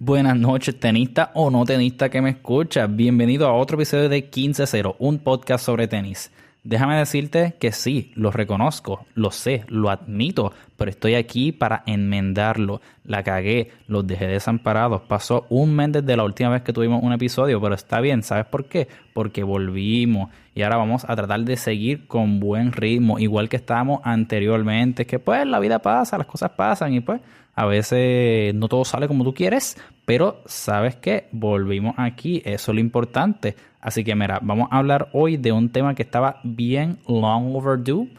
Buenas noches, tenista o no tenista que me escucha. Bienvenido a otro episodio de 15-0, un podcast sobre tenis. Déjame decirte que sí, lo reconozco, lo sé, lo admito, pero estoy aquí para enmendarlo. La cagué, los dejé desamparados. Pasó un mes desde la última vez que tuvimos un episodio, pero está bien, ¿sabes por qué? Porque volvimos y ahora vamos a tratar de seguir con buen ritmo, igual que estábamos anteriormente. Que pues la vida pasa, las cosas pasan y pues a veces no todo sale como tú quieres, pero sabes que volvimos aquí, eso es lo importante. Así que mira, vamos a hablar hoy de un tema que estaba bien long overdue.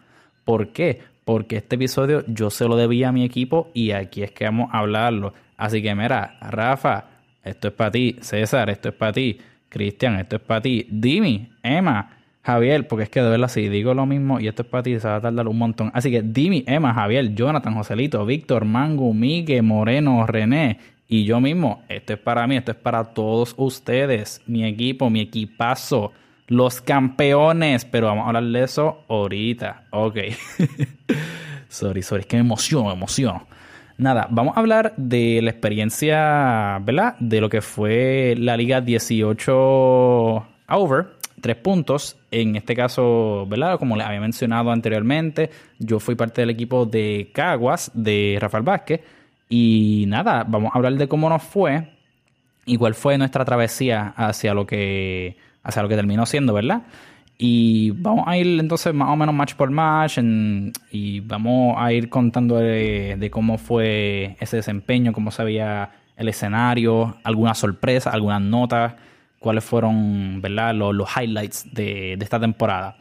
¿Por qué? Porque este episodio yo se lo debía a mi equipo y aquí es que vamos a hablarlo. Así que mira, Rafa, esto es para ti. César, esto es para ti. Cristian, esto es para ti. Dimi, Emma, Javier, porque es que de verdad, si digo lo mismo y esto es para ti, se va a tardar un montón. Así que Dimi, Emma, Javier, Jonathan, Joselito, Víctor, Mango, Miguel, Moreno, René y yo mismo. Esto es para mí, esto es para todos ustedes, mi equipo, mi equipazo, los campeones. Pero vamos a hablar de eso ahorita. Ok. sorry, sorry, es que me emociono, me emociono. Nada, vamos a hablar de la experiencia, ¿verdad? De lo que fue la Liga 18 Over tres puntos. En este caso, ¿verdad? Como les había mencionado anteriormente, yo fui parte del equipo de Caguas, de Rafael Vázquez. Y nada, vamos a hablar de cómo nos fue y cuál fue nuestra travesía hacia lo que, hacia lo que terminó siendo, ¿verdad? Y vamos a ir entonces más o menos match por match y vamos a ir contando de, de, cómo fue ese desempeño, cómo se veía el escenario, algunas sorpresas, algunas notas cuáles fueron ¿verdad? Los, highlights de, esta temporada.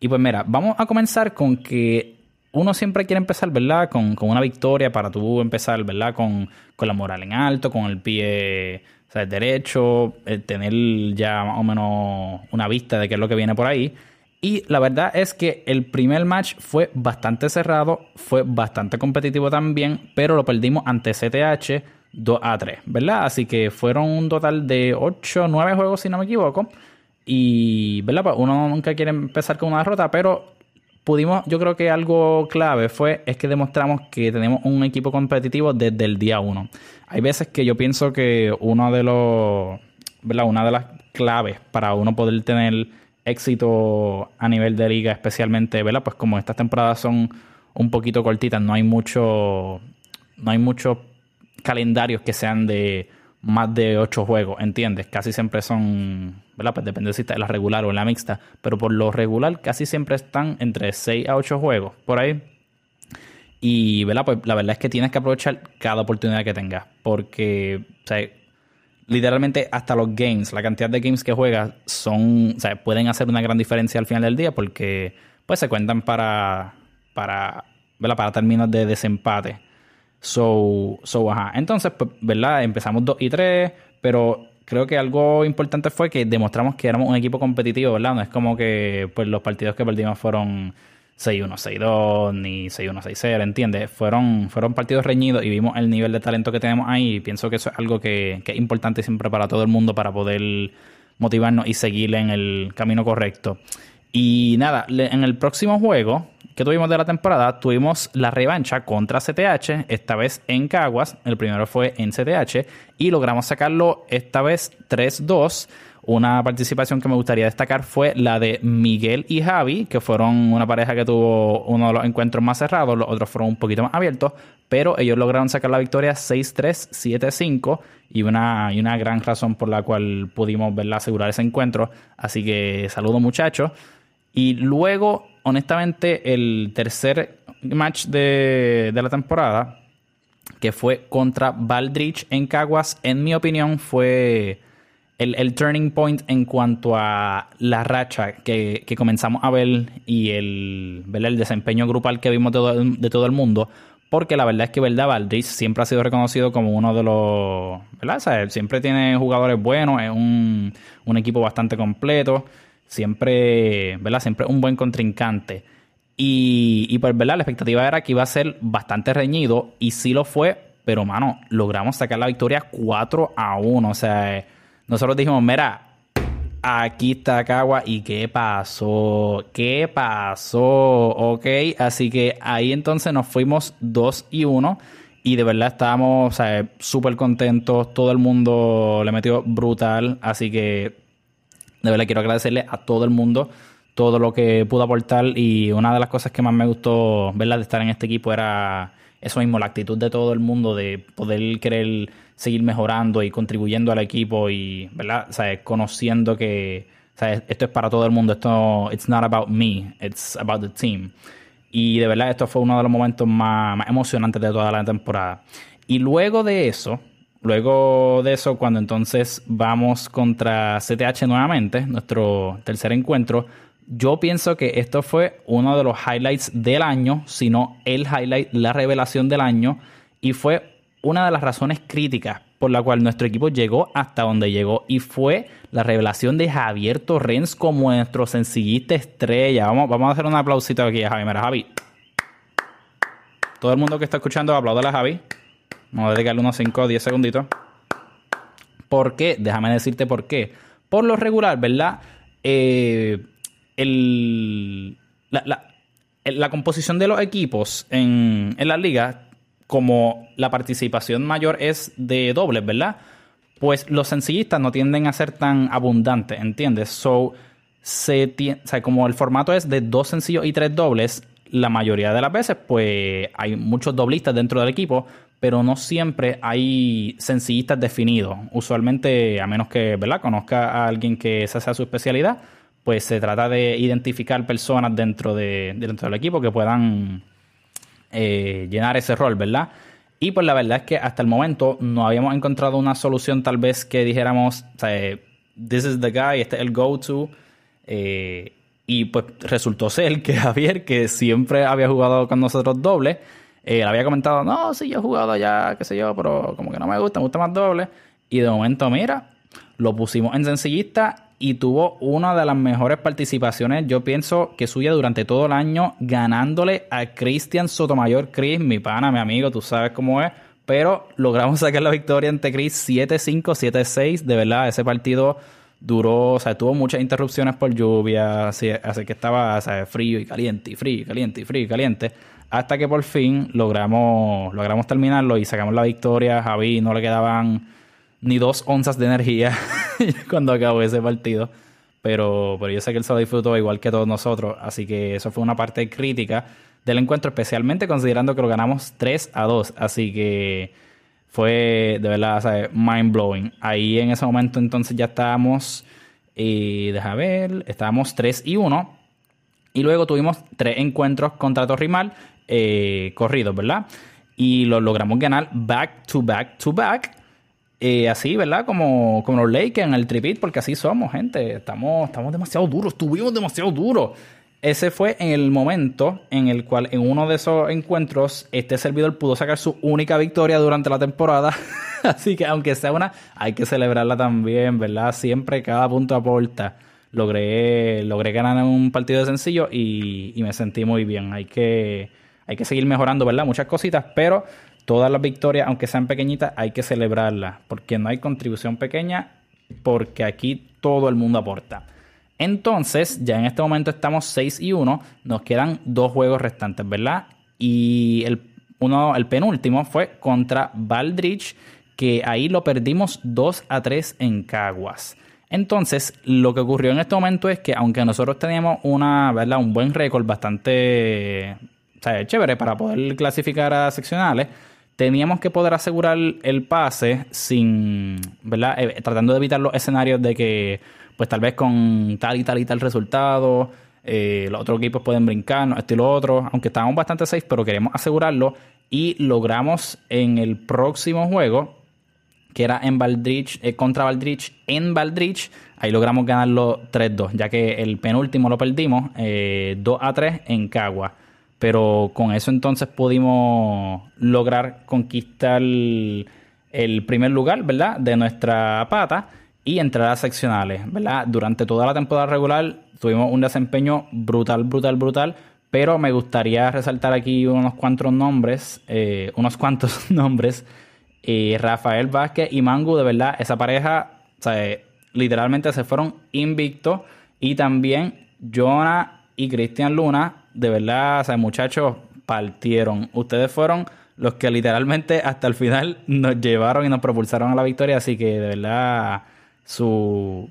Y pues mira, vamos a comenzar con que uno siempre quiere empezar, ¿verdad? Con, una victoria para tú empezar, ¿verdad? Con, la moral en alto, con el pie o sea, derecho, tener ya más o menos una vista de qué es lo que viene por ahí. Y la verdad es que el primer match fue bastante cerrado, fue bastante competitivo también, pero lo perdimos ante CTH 2 a 3, ¿verdad? Así que fueron un total de 8, 9 juegos, si no me equivoco. Y, ¿verdad? Pues uno nunca quiere empezar con una derrota, pero pudimos, yo creo que algo clave fue, es que demostramos que tenemos un equipo competitivo desde el día 1. Hay veces que yo pienso que uno de los. Una de las claves para uno poder tener éxito a nivel de liga, especialmente, ¿verdad? Pues como estas temporadas son un poquito cortitas, no hay mucho, no hay mucho calendarios que sean de más de ocho juegos, ¿entiendes? Casi siempre son, ¿verdad? Pues depende si está en la regular o en la mixta, pero por lo regular casi siempre están entre 6 a 8 juegos, por ahí. Y, ¿verdad? Pues la verdad es que tienes que aprovechar cada oportunidad que tengas, porque, o sea, literalmente hasta los games, la cantidad de games que juegas son, o sea, pueden hacer una gran diferencia al final del día porque, pues, se cuentan para, para, ¿verdad? Para términos de desempate. So, so ajá. Entonces, pues, ¿verdad? Empezamos 2 y 3, pero creo que algo importante fue que demostramos que éramos un equipo competitivo, ¿verdad? No es como que pues, los partidos que perdimos fueron 6-1, 6-2, ni 6-1, 6-0, ¿entiendes? Fueron, fueron partidos reñidos y vimos el nivel de talento que tenemos ahí y pienso que eso es algo que, que es importante siempre para todo el mundo para poder motivarnos y seguir en el camino correcto. Y nada, en el próximo juego que tuvimos de la temporada, tuvimos la revancha contra CTH, esta vez en Caguas, el primero fue en CTH, y logramos sacarlo esta vez 3-2. Una participación que me gustaría destacar fue la de Miguel y Javi, que fueron una pareja que tuvo uno de los encuentros más cerrados, los otros fueron un poquito más abiertos, pero ellos lograron sacar la victoria 6-3, 7-5 y una, y una gran razón por la cual pudimos verla asegurar ese encuentro. Así que saludo muchachos. Y luego, honestamente, el tercer match de, la temporada, que fue contra Baldrich en Caguas, en mi opinión, fue el, turning point en cuanto a la racha que, comenzamos a ver y el, el desempeño grupal que vimos de todo, el mundo. Porque la verdad es que, ¿verdad? Baldrich siempre ha sido reconocido como uno de los. ¿Verdad? siempre tiene jugadores buenos, es un, un equipo bastante completo siempre, ¿verdad? Siempre un buen contrincante. Y, y pues, ¿verdad? La expectativa era que iba a ser bastante reñido y sí lo fue, pero, mano, logramos sacar la victoria 4 a 1. O sea, nosotros dijimos, mira, aquí está Cagua y qué pasó, qué pasó, ok. Así que ahí entonces nos fuimos 2 y 1 Y de verdad estábamos súper contentos. Todo el mundo le metió brutal. Así que de verdad quiero agradecerle a todo el mundo todo lo que pudo aportar. Y una de las cosas que más me gustó ¿verdad? de estar en este equipo era eso mismo, la actitud de todo el mundo de poder querer seguir mejorando y contribuyendo al equipo y, ¿verdad? O conociendo que esto es para todo el mundo, esto it's not about me, it's about the team. Y de verdad esto fue uno de los momentos más, emocionantes de toda la temporada. Y luego de eso, luego de eso, cuando entonces vamos contra CTH nuevamente, nuestro tercer encuentro, yo pienso que esto fue uno de los highlights del año, si no el highlight, la revelación del año, y fue una de las razones críticas por la cual nuestro equipo llegó hasta donde llegó y fue la revelación de Javier Torrens como nuestro sencillista estrella. Vamos, vamos a hacer un aplausito aquí a Javi. Mira, Javi. Todo el mundo que está escuchando, aplaude a Javi. Vamos a dedicarle unos 5 o 10 segunditos. ¿Por qué? Déjame decirte por qué. Por lo regular, ¿verdad? Eh, el, la, composición de los equipos en, en la liga como la participación mayor es de dobles, ¿verdad? Pues los sencillistas no tienden a ser tan abundantes, ¿entiendes? So, se o sea, como el formato es de dos sencillos y tres dobles, la mayoría de las veces, pues hay muchos doblistas dentro del equipo, pero no siempre hay sencillistas definidos. Usualmente, a menos que ¿verdad? conozca a alguien que esa sea su especialidad, pues se trata de identificar personas dentro, de, dentro del equipo que puedan eh, llenar ese rol, ¿verdad? Y pues la verdad es que hasta el momento no habíamos encontrado una solución tal vez que dijéramos, this is the guy, este es el go-to. Eh, y pues resultó ser que Javier, que siempre había jugado con nosotros doble, eh, le había comentado, no, sí, yo he jugado ya, qué sé yo, pero como que no me gusta, me gusta más doble. Y de momento, mira, lo pusimos en sencillista y tuvo una de las mejores participaciones, yo pienso que suya durante todo el año, ganándole a Cristian Sotomayor. Chris, mi pana, mi amigo, tú sabes cómo es. Pero logramos sacar la victoria ante Chris 7-5, 7-6. De verdad, ese partido duró, o sea, tuvo muchas interrupciones por lluvia, así, que estaba frío y caliente, y frío y caliente, y frío y caliente. Hasta que por fin logramos, logramos terminarlo y sacamos la victoria. Javi no le quedaban ni dos onzas de energía cuando acabó ese partido. Pero, pero yo sé que él se lo disfrutó igual que todos nosotros. Así que eso fue una parte crítica del encuentro, especialmente considerando que lo ganamos 3 a 2. Así que fue de verdad mind blowing. Ahí en ese momento entonces ya estábamos, y eh, deja ver, estábamos 3 y 1. Y luego tuvimos tres encuentros contra Torrimal eh, corridos, ¿verdad? Y lo logramos ganar back to back to back. Eh, así, ¿verdad? Como, como los Lakers en el tripit, porque así somos, gente. Estamos, estamos demasiado duros, estuvimos demasiado duros. Ese fue en el momento en el cual en uno de esos encuentros este servidor pudo sacar su única victoria durante la temporada. Así que aunque sea una, hay que celebrarla también, ¿verdad? Siempre cada punto aporta. Logré, logré ganar un partido de sencillo y me sentí muy bien. Hay que, hay que seguir mejorando, ¿verdad? Muchas cositas, pero todas las victorias, aunque sean pequeñitas, hay que celebrarlas, porque no hay contribución pequeña, porque aquí todo el mundo aporta. Entonces, ya en este momento estamos 6 y 1, nos quedan dos juegos restantes, ¿verdad? Y el, uno, el penúltimo fue contra Valdrich, que ahí lo perdimos 2 a 3 en Caguas. Entonces, lo que ocurrió en este momento es que aunque nosotros teníamos una, ¿verdad? un buen récord bastante chévere para poder clasificar a seccionales, teníamos que poder asegurar el pase sin, ¿verdad? Eh, tratando de evitar los escenarios de que, pues tal vez con tal y tal y tal resultado, eh, los otros equipos pueden brincar, esto y lo otro, aunque estábamos bastante safe, pero queremos asegurarlo y logramos en el próximo juego, que era en Valdrich, eh, contra Valdrich en Valdrich, ahí logramos ganarlo 3-2, ya que el penúltimo lo perdimos 2 a 3 en Cagua pero con eso entonces pudimos lograr conquistar el primer lugar, ¿verdad? De nuestra pata y entrar a seccionales, ¿verdad? Durante toda la temporada regular tuvimos un desempeño brutal, brutal, brutal, pero me gustaría resaltar aquí unos cuantos nombres, eh, unos cuantos nombres. Eh, Rafael Vázquez y Mangu, de verdad, esa pareja, sea, literalmente se fueron invictos. Y también Jonah y Cristian Luna, de verdad, o sea, muchachos, partieron. Ustedes fueron los que literalmente hasta el final nos llevaron y nos propulsaron a la victoria. Así que de verdad, su,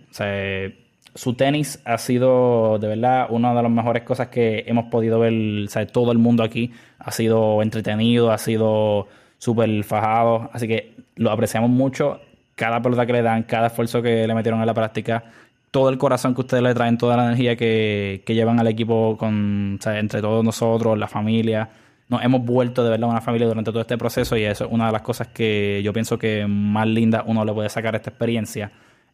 su tenis ha sido de verdad una de las mejores cosas que hemos podido ver. todo el mundo aquí ha sido entretenido, ha sido súper fajado. Así que lo apreciamos mucho. Cada pelota que le dan, cada esfuerzo que le metieron en la práctica, todo el corazón que ustedes le traen, toda la energía que, que llevan al equipo con, entre todos nosotros, la familia nos hemos vuelto de verdad una familia durante todo este proceso y eso es una de las cosas que yo pienso que más linda uno le puede sacar esta experiencia.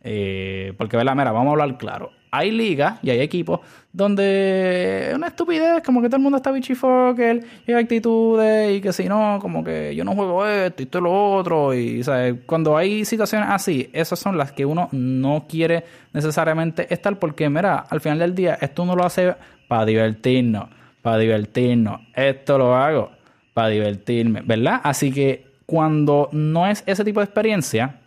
Eh, porque, ¿verdad? Mira, vamos a hablar claro. Hay ligas y hay equipos donde es una estupidez, como que todo el mundo está bichifoker y hay actitudes y que si no, como que yo no juego esto y esto y lo otro. Y, ¿sabes? Cuando hay situaciones así, esas son las que uno no quiere necesariamente estar porque, mira, al final del día, esto uno lo hace para divertirnos para divertirnos. Esto lo hago para divertirme, ¿verdad? Así que cuando no es ese tipo de experiencia,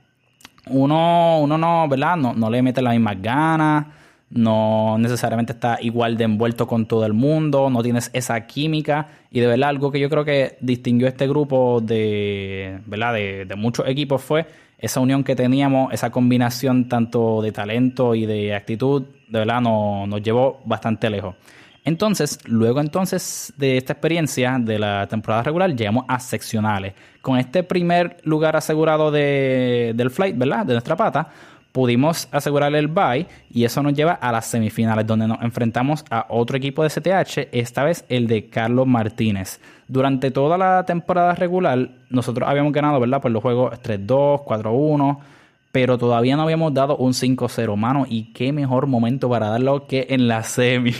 uno, uno no, ¿verdad? No, no le mete las mismas ganas, no necesariamente está igual de envuelto con todo el mundo, no tienes esa química. Y de verdad, algo que yo creo que distinguió este grupo de, ¿verdad? De, de muchos equipos fue esa unión que teníamos, esa combinación tanto de talento y de actitud, de verdad nos, nos llevó bastante lejos. Entonces, luego entonces de esta experiencia de la temporada regular, llegamos a seccionales. Con este primer lugar asegurado de, del flight, ¿verdad? De nuestra pata, pudimos asegurar el bye y eso nos lleva a las semifinales donde nos enfrentamos a otro equipo de CTH, esta vez el de Carlos Martínez. Durante toda la temporada regular nosotros habíamos ganado, ¿verdad? Por los juegos 3-2, 4-1 pero todavía no habíamos dado un 5-0, mano. Y qué mejor momento para darlo que en la semi.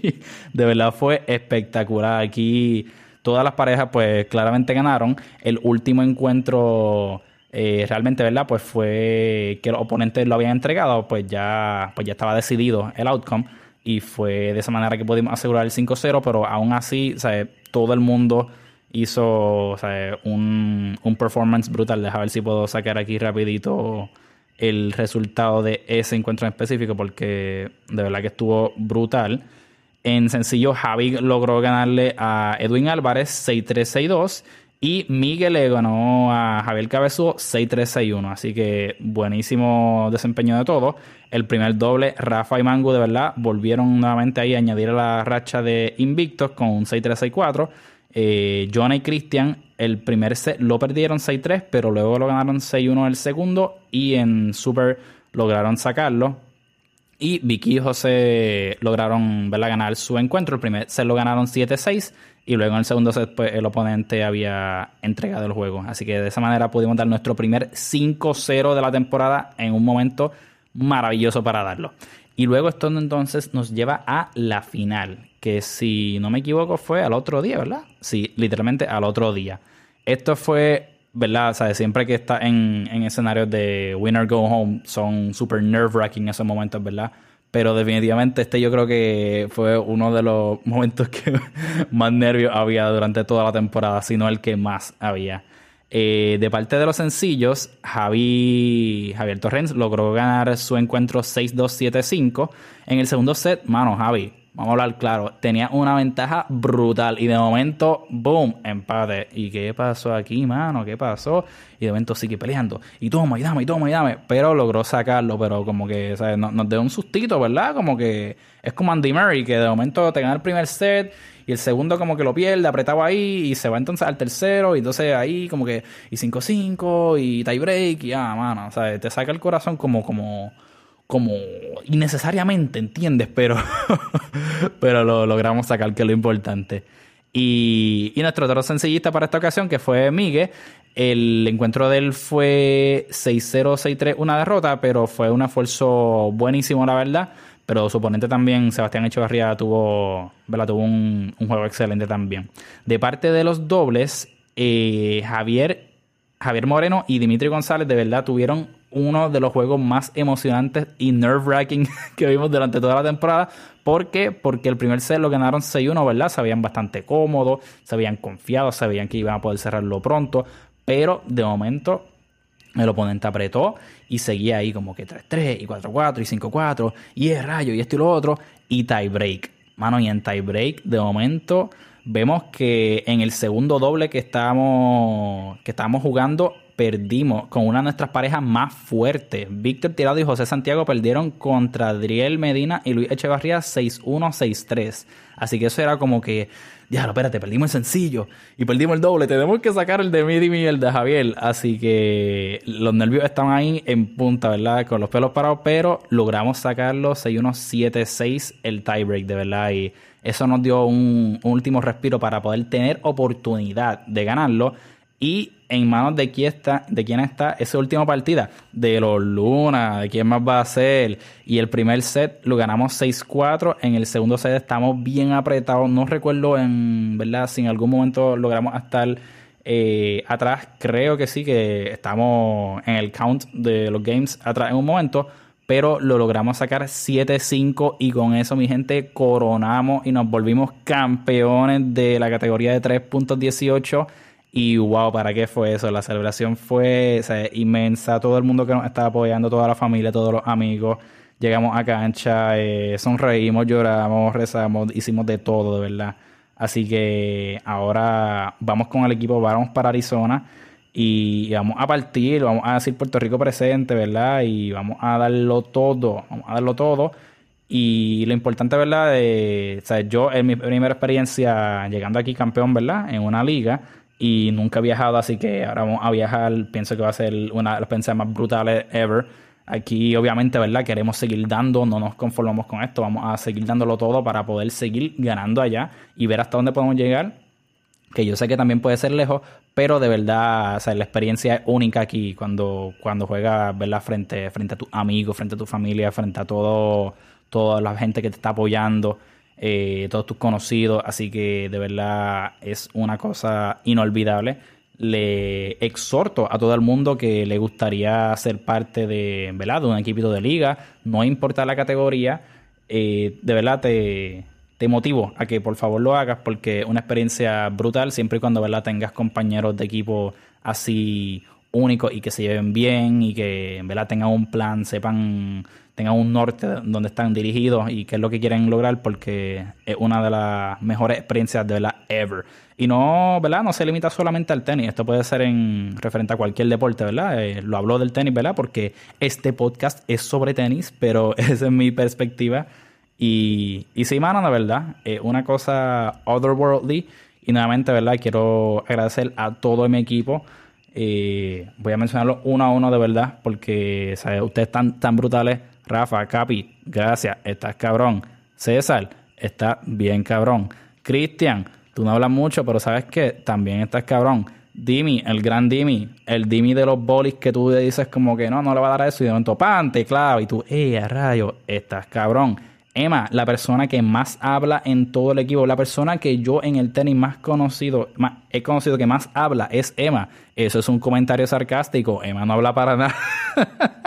de verdad fue espectacular. Aquí todas las parejas, pues claramente ganaron. El último encuentro. Eh, realmente, ¿verdad? Pues fue que los oponentes lo habían entregado, pues ya, pues ya estaba decidido el outcome. Y fue de esa manera que pudimos asegurar el 5-0, pero aún así, todo el mundo hizo un, un, performance brutal. Deja ver si puedo sacar aquí rapidito el resultado de ese encuentro en específico porque de verdad que estuvo brutal. En sencillo, Javi logró ganarle a Edwin Álvarez 6-3-6-2 y Miguel le ganó a Javier Cabezudo 6-3-6-1. Así que buenísimo desempeño de todo. El primer doble, Rafa y Mango de verdad volvieron nuevamente ahí a añadir a la racha de invictos con un 6-3-6-4. Eh, y Christian, el primer set lo perdieron 6-3, pero luego lo ganaron 6-1 el segundo y en Super lograron sacarlo. Y Vicky y José lograron verla ganar su encuentro. El primer set lo ganaron 7-6 y luego en el segundo set pues, el oponente había entregado el juego. Así que de esa manera pudimos dar nuestro primer 5-0 de la temporada en un momento maravilloso para darlo. Y luego esto entonces nos lleva a la final, que si no me equivoco fue al otro día, ¿verdad? Sí, literalmente al otro día. Esto fue, ¿verdad? O siempre que está en, en escenarios de winner go home son super nerve wracking esos momentos, ¿verdad? Pero definitivamente este yo creo que fue uno de los momentos que más nervios había durante toda la temporada, sino el que más había. Eh, de parte de los sencillos, Javi, Javier Torrens logró ganar su encuentro 6-2-7-5. En el segundo set, mano, Javi, vamos a hablar claro, tenía una ventaja brutal y de momento, boom, empate. ¿Y qué pasó aquí, mano? ¿Qué pasó? Y de momento sigue peleando. Y toma, y dame, y toma, y dame. Pero logró sacarlo, pero como que, ¿sabes? Nos, nos dio un sustito, ¿verdad? Como que es como Andy Murray, que de momento te gana el primer set y el segundo como que lo pierde, apretado ahí, y se va entonces al tercero, y entonces ahí como que, y 5-5, y tie break, y ah, mano, o sea, te saca el corazón como, como, como innecesariamente, ¿entiendes? Pero, pero lo logramos sacar, que es lo importante. Y, y nuestro otro sencillista para esta ocasión, que fue Miguel, el encuentro de él fue 6-0, 6-3, una derrota, pero fue un esfuerzo buenísimo, la verdad. Pero su oponente también, Sebastián Echevarría, tuvo, tuvo un, juego excelente también. De parte de los dobles, eh, Javier, Javier Moreno y Dimitri González de verdad tuvieron uno de los juegos más emocionantes y nerve-wracking que vimos durante toda la temporada. ¿Por qué? Porque el primer set lo ganaron 6-1, ¿verdad? Se veían bastante cómodos, se habían confiado, sabían que iban a poder cerrarlo pronto. Pero de momento el oponente apretó y seguía ahí como que 3-3 y 4-4 y 5-4 y es rayo y esto y lo otro y tie break. Mano, y en tie break de momento vemos que en el segundo doble que estábamos, que estábamos jugando, perdimos con una de nuestras parejas más fuertes. Víctor Tirado y José Santiago perdieron contra Adriel Medina y Luis Echevarría 6-1, 6-3. Así que eso era como que, ya, espérate, perdimos el sencillo y perdimos el doble. Tenemos que sacar el de Midi y el de Javier. Así que los nervios estaban ahí en punta, ¿verdad? Con los pelos parados, pero logramos sacarlo 6-1, 7-6 el tiebreak, de verdad. Y eso nos dio un, último respiro para poder tener oportunidad de ganarlo. Y en manos de quién está, de quién está esa última partida, de los Luna, de quién más va a ser. Y el primer set lo ganamos 6-4. En el segundo set estamos bien apretados. No recuerdo en verdad si en algún momento logramos estar eh, atrás. Creo que sí, que estamos en el count de los games atrás en un momento pero lo logramos sacar 7-5 y con eso mi gente coronamos y nos volvimos campeones de la categoría de 3.18 y wow, ¿para qué fue eso? La celebración fue inmensa, todo el mundo que nos estaba apoyando, toda la familia, todos los amigos, llegamos a cancha, eh, sonreímos, lloramos, rezamos, hicimos de todo, de verdad. Así que ahora vamos con el equipo, vamos para Arizona y vamos a partir, vamos a decir Puerto Rico presente, ¿verdad? Y vamos a darlo todo, vamos a darlo todo. Y lo importante, ¿verdad? De, yo en mi primera experiencia llegando aquí campeón, ¿verdad? En una liga y nunca he viajado, así que ahora vamos a viajar, pienso que va a ser una de las experiencias más brutales ever. Aquí obviamente, ¿verdad? Queremos seguir dando, no nos conformamos con esto, vamos a seguir dándolo todo para poder seguir ganando allá y ver hasta dónde podemos llegar que yo sé que también puede ser lejos, pero de verdad, o sea, la experiencia es única aquí cuando, cuando juegas, ¿verdad? Frente, frente a tus amigos, frente a tu familia, frente a todo, toda la gente que te está apoyando, eh, todos tus conocidos, así que de verdad es una cosa inolvidable. Le exhorto a todo el mundo que le gustaría ser parte de, ¿verdad? de un equipo de liga, no importa la categoría, eh, de verdad te, te motivo a que por favor lo hagas porque es una experiencia brutal siempre y cuando ¿verdad? tengas compañeros de equipo así únicos y que se lleven bien y que ¿verdad? tengan un plan, sepan, tengan un norte donde están dirigidos y qué es lo que quieren lograr porque es una de las mejores experiencias de verdad ever. Y no, ¿verdad? No se limita solamente al tenis, esto puede ser en referente a cualquier deporte, ¿verdad? Eh, lo hablo del tenis, ¿verdad? Porque este podcast es sobre tenis, pero esa es mi perspectiva y, y sí, mano, de verdad, es una cosa otherworldly. Y nuevamente, ¿verdad? Quiero agradecer a todo mi equipo. Eh, voy a mencionarlo uno a uno de verdad, porque ustedes están tan brutales. Rafa, Capi, gracias, estás cabrón. César, está bien cabrón. Cristian, tú no hablas mucho, pero sabes que también estás cabrón. Dimi, el gran Dimi, el Dimi de los bolis que tú dices como que no, no le va a dar a eso y de momento pante, claro, y tú, eh, a rayo, estás cabrón. Emma, la persona que más habla en todo el equipo, la persona que yo en el tenis más conocido, más, he conocido que más habla es Emma. Eso es un comentario sarcástico. Emma no habla para nada.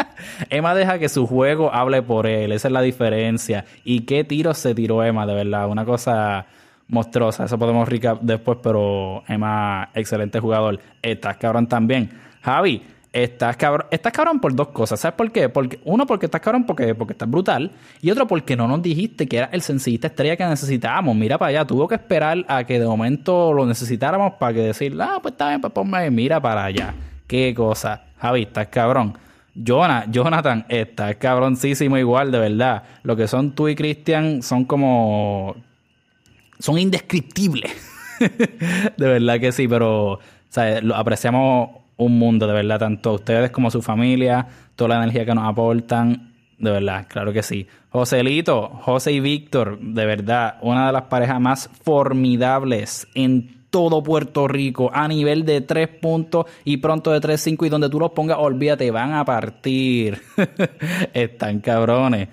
Emma deja que su juego hable por él. Esa es la diferencia. ¿Y qué tiro se tiró Emma? De verdad, una cosa monstruosa. Eso podemos recap después, pero Emma, excelente jugador. Estás cabrón también. Javi, Estás cabrón, estás cabrón por dos cosas. ¿Sabes por qué? Porque, uno, porque estás cabrón porque, porque estás brutal. Y otro, porque no nos dijiste que era el sencillista estrella que necesitábamos. Mira para allá. Tuvo que esperar a que de momento lo necesitáramos para que decir, ah, pues está bien, pues ponme, mira para allá. Qué cosa. Javi, estás cabrón. Jonah, Jonathan, estás cabroncísimo igual, de verdad. Lo que son tú y Cristian son como. son indescriptibles. de verdad que sí, pero. ¿sabes? Lo apreciamos un mundo, de verdad, tanto ustedes como su familia, toda la energía que nos aportan, de verdad, claro que sí. Joselito, José y Víctor, de verdad, una de las parejas más formidables en todo Puerto Rico a nivel de tres puntos y pronto de 3-5 y donde tú los pongas, olvídate, van a partir. Están cabrones.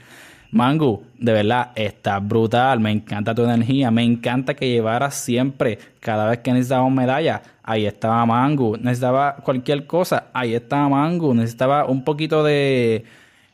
Mangu, de verdad, está brutal. Me encanta tu energía. Me encanta que llevaras siempre, cada vez que necesitaba medalla, ahí estaba Mangu. Necesitaba cualquier cosa, ahí estaba Mangu. Necesitaba un poquito de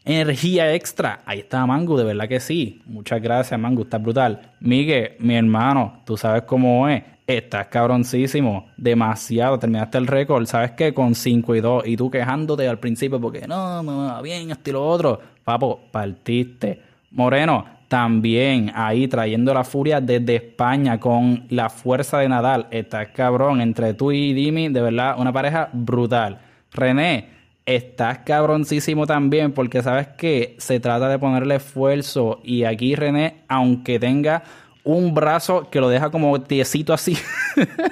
energía extra, ahí estaba Mangu. De verdad que sí. Muchas gracias, Mangu. Está brutal. Miguel, mi hermano, tú sabes cómo es. Estás cabroncísimo, demasiado. Terminaste el récord, ¿sabes qué? Con 5 y 2. Y tú quejándote al principio porque no, me va bien, esto y lo otro. Papo, partiste Moreno, También ahí trayendo la furia desde España con la fuerza de Nadal. Estás cabrón entre tú y Dimi, de verdad, una pareja brutal. René, estás cabroncísimo también porque sabes que se trata de ponerle esfuerzo y aquí René, aunque tenga un brazo que lo deja como tiesito así.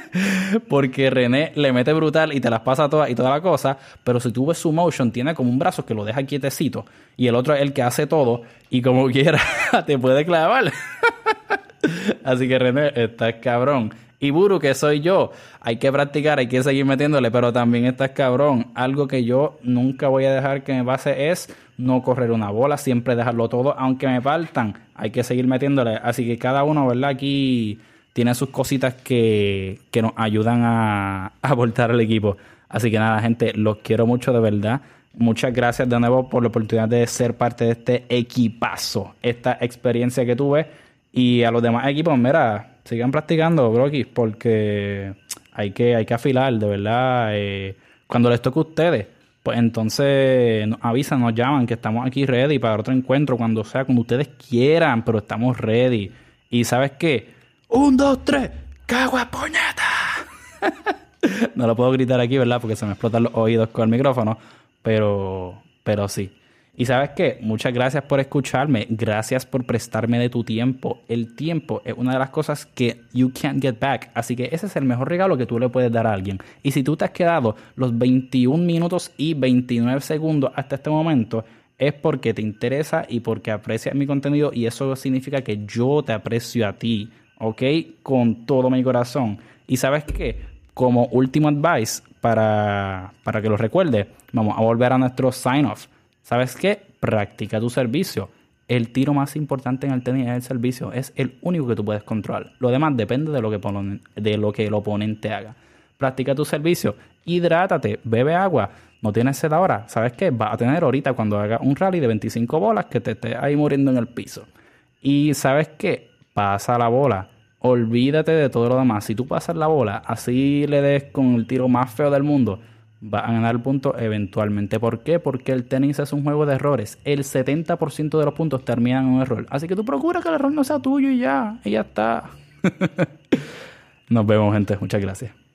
Porque René le mete brutal y te las pasa todas y toda la cosa. Pero si tú ves su motion, tiene como un brazo que lo deja quietecito. Y el otro es el que hace todo. Y como quiera, te puede clavar. así que René, estás cabrón. Y Buru, que soy yo, hay que practicar, hay que seguir metiéndole, pero también estás cabrón. Algo que yo nunca voy a dejar que me pase es no correr una bola, siempre dejarlo todo, aunque me faltan, hay que seguir metiéndole. Así que cada uno, ¿verdad? Aquí tiene sus cositas que, que nos ayudan a, a voltar al equipo. Así que nada, gente, los quiero mucho de verdad. Muchas gracias de nuevo por la oportunidad de ser parte de este equipazo, esta experiencia que tuve. Y a los demás equipos, mira, sigan practicando, Brokis, porque hay que, hay que afilar, de verdad. Eh, cuando les toque a ustedes, pues entonces nos avisan, nos llaman que estamos aquí ready para otro encuentro, cuando sea, cuando ustedes quieran, pero estamos ready. Y ¿sabes qué? Un, dos, tres, cagua puñeta. no lo puedo gritar aquí, ¿verdad? Porque se me explotan los oídos con el micrófono, pero, pero sí. Y sabes qué, muchas gracias por escucharme, gracias por prestarme de tu tiempo. El tiempo es una de las cosas que you can't get back, así que ese es el mejor regalo que tú le puedes dar a alguien. Y si tú te has quedado los 21 minutos y 29 segundos hasta este momento, es porque te interesa y porque aprecias mi contenido y eso significa que yo te aprecio a ti, ¿ok? Con todo mi corazón. Y sabes qué, como último advice para, para que lo recuerde, vamos a volver a nuestro sign off. ¿Sabes qué? Practica tu servicio. El tiro más importante en el tenis es el servicio. Es el único que tú puedes controlar. Lo demás depende de lo que, de lo que el oponente haga. Practica tu servicio. Hidrátate. Bebe agua. No tienes sed ahora. ¿Sabes qué? Vas a tener ahorita cuando haga un rally de 25 bolas que te esté ahí muriendo en el piso. Y ¿sabes qué? Pasa la bola. Olvídate de todo lo demás. Si tú pasas la bola, así le des con el tiro más feo del mundo va a ganar el punto eventualmente. ¿Por qué? Porque el tenis es un juego de errores. El 70% de los puntos terminan en un error. Así que tú procura que el error no sea tuyo y ya. Y ya está. Nos vemos, gente. Muchas gracias.